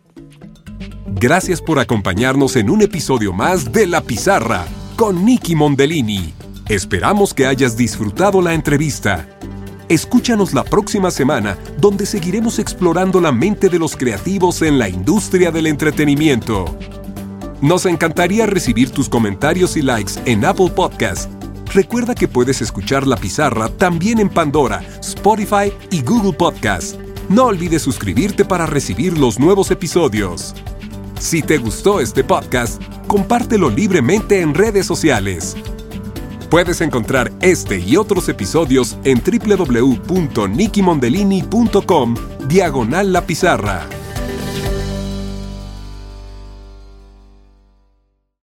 Gracias por acompañarnos en un episodio más de La Pizarra con Nicky Mondellini. Esperamos que hayas disfrutado la entrevista. Escúchanos la próxima semana, donde seguiremos explorando la mente de los creativos en la industria del entretenimiento. Nos encantaría recibir tus comentarios y likes en Apple Podcast. Recuerda que puedes escuchar La Pizarra también en Pandora, Spotify y Google Podcast. No olvides suscribirte para recibir los nuevos episodios. Si te gustó este podcast, compártelo libremente en redes sociales. Puedes encontrar este y otros episodios en www.nikimondellini.com diagonal la pizarra.